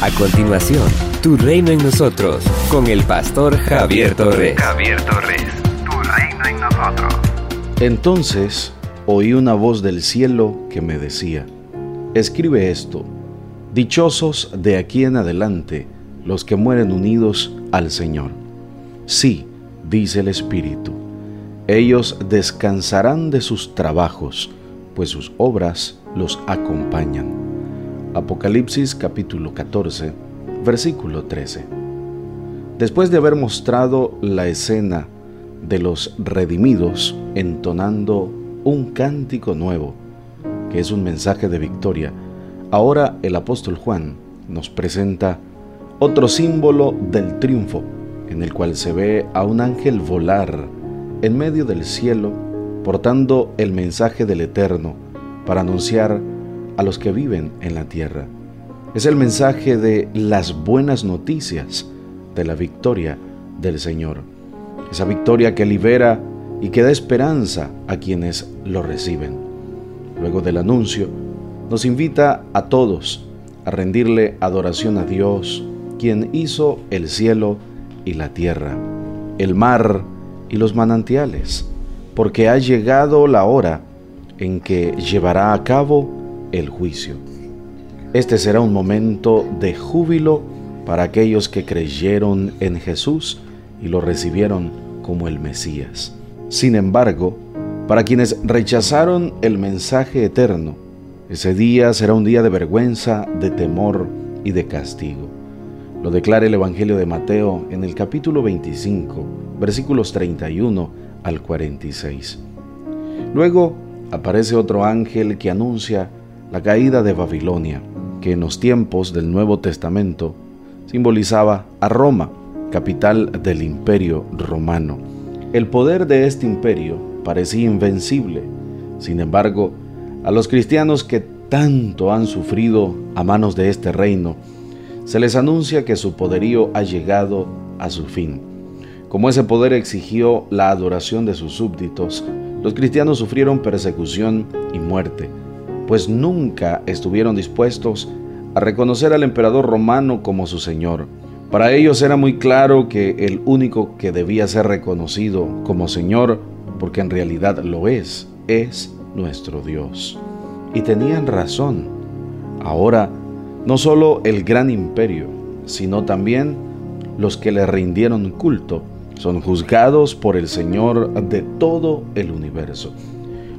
A continuación, Tu Reino en Nosotros, con el pastor Javier Torres. Javier Torres, Tu Reino en Nosotros. Entonces oí una voz del cielo que me decía, escribe esto, dichosos de aquí en adelante los que mueren unidos al Señor. Sí, dice el Espíritu, ellos descansarán de sus trabajos, pues sus obras los acompañan. Apocalipsis capítulo 14, versículo 13. Después de haber mostrado la escena de los redimidos entonando un cántico nuevo, que es un mensaje de victoria, ahora el apóstol Juan nos presenta otro símbolo del triunfo, en el cual se ve a un ángel volar en medio del cielo, portando el mensaje del Eterno para anunciar a los que viven en la tierra. Es el mensaje de las buenas noticias de la victoria del Señor. Esa victoria que libera y que da esperanza a quienes lo reciben. Luego del anuncio, nos invita a todos a rendirle adoración a Dios, quien hizo el cielo y la tierra, el mar y los manantiales, porque ha llegado la hora en que llevará a cabo el juicio. Este será un momento de júbilo para aquellos que creyeron en Jesús y lo recibieron como el Mesías. Sin embargo, para quienes rechazaron el mensaje eterno, ese día será un día de vergüenza, de temor y de castigo. Lo declara el Evangelio de Mateo en el capítulo 25, versículos 31 al 46. Luego aparece otro ángel que anuncia la caída de Babilonia, que en los tiempos del Nuevo Testamento simbolizaba a Roma, capital del imperio romano. El poder de este imperio parecía invencible. Sin embargo, a los cristianos que tanto han sufrido a manos de este reino, se les anuncia que su poderío ha llegado a su fin. Como ese poder exigió la adoración de sus súbditos, los cristianos sufrieron persecución y muerte pues nunca estuvieron dispuestos a reconocer al emperador romano como su señor. Para ellos era muy claro que el único que debía ser reconocido como Señor, porque en realidad lo es, es nuestro Dios. Y tenían razón. Ahora, no solo el gran imperio, sino también los que le rindieron culto, son juzgados por el Señor de todo el universo.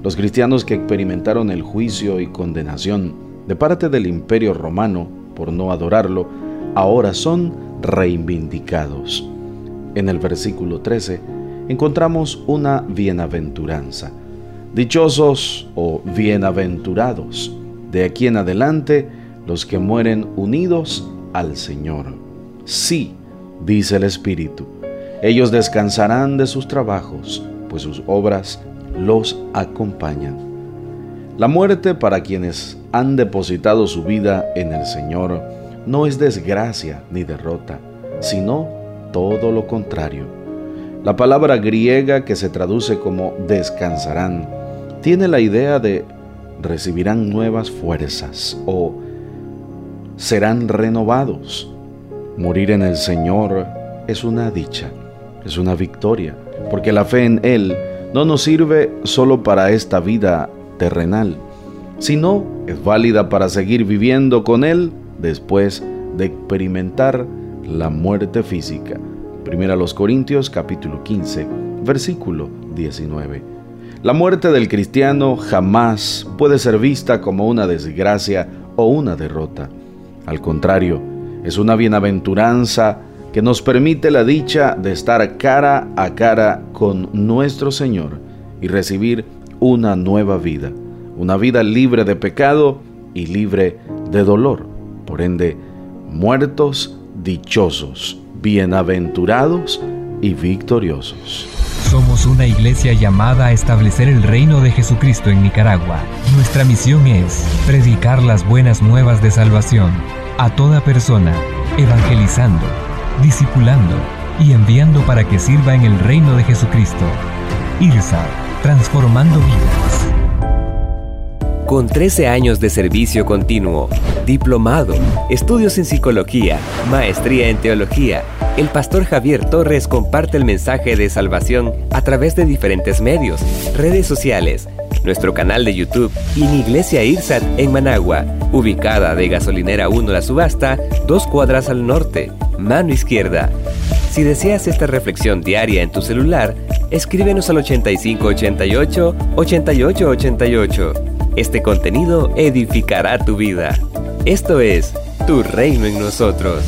Los cristianos que experimentaron el juicio y condenación de parte del imperio romano por no adorarlo, ahora son reivindicados. En el versículo 13 encontramos una bienaventuranza. Dichosos o bienaventurados, de aquí en adelante, los que mueren unidos al Señor. Sí, dice el Espíritu, ellos descansarán de sus trabajos, pues sus obras los acompañan. La muerte para quienes han depositado su vida en el Señor no es desgracia ni derrota, sino todo lo contrario. La palabra griega que se traduce como descansarán tiene la idea de recibirán nuevas fuerzas o serán renovados. Morir en el Señor es una dicha, es una victoria, porque la fe en Él no nos sirve solo para esta vida terrenal, sino es válida para seguir viviendo con Él después de experimentar la muerte física. Primera los Corintios capítulo 15, versículo 19. La muerte del cristiano jamás puede ser vista como una desgracia o una derrota. Al contrario, es una bienaventuranza que nos permite la dicha de estar cara a cara con nuestro Señor y recibir una nueva vida, una vida libre de pecado y libre de dolor. Por ende, muertos dichosos, bienaventurados y victoriosos. Somos una iglesia llamada a establecer el reino de Jesucristo en Nicaragua. Nuestra misión es predicar las buenas nuevas de salvación a toda persona, evangelizando discipulando y enviando para que sirva en el reino de Jesucristo. IRSA, transformando vidas. Con 13 años de servicio continuo, diplomado, estudios en psicología, maestría en teología, el pastor Javier Torres comparte el mensaje de salvación a través de diferentes medios, redes sociales, nuestro canal de YouTube y en Iglesia Irsat en Managua, ubicada de Gasolinera 1 La Subasta, dos cuadras al norte, mano izquierda. Si deseas esta reflexión diaria en tu celular, escríbenos al 8588 8888. Este contenido edificará tu vida. Esto es Tu Reino en Nosotros.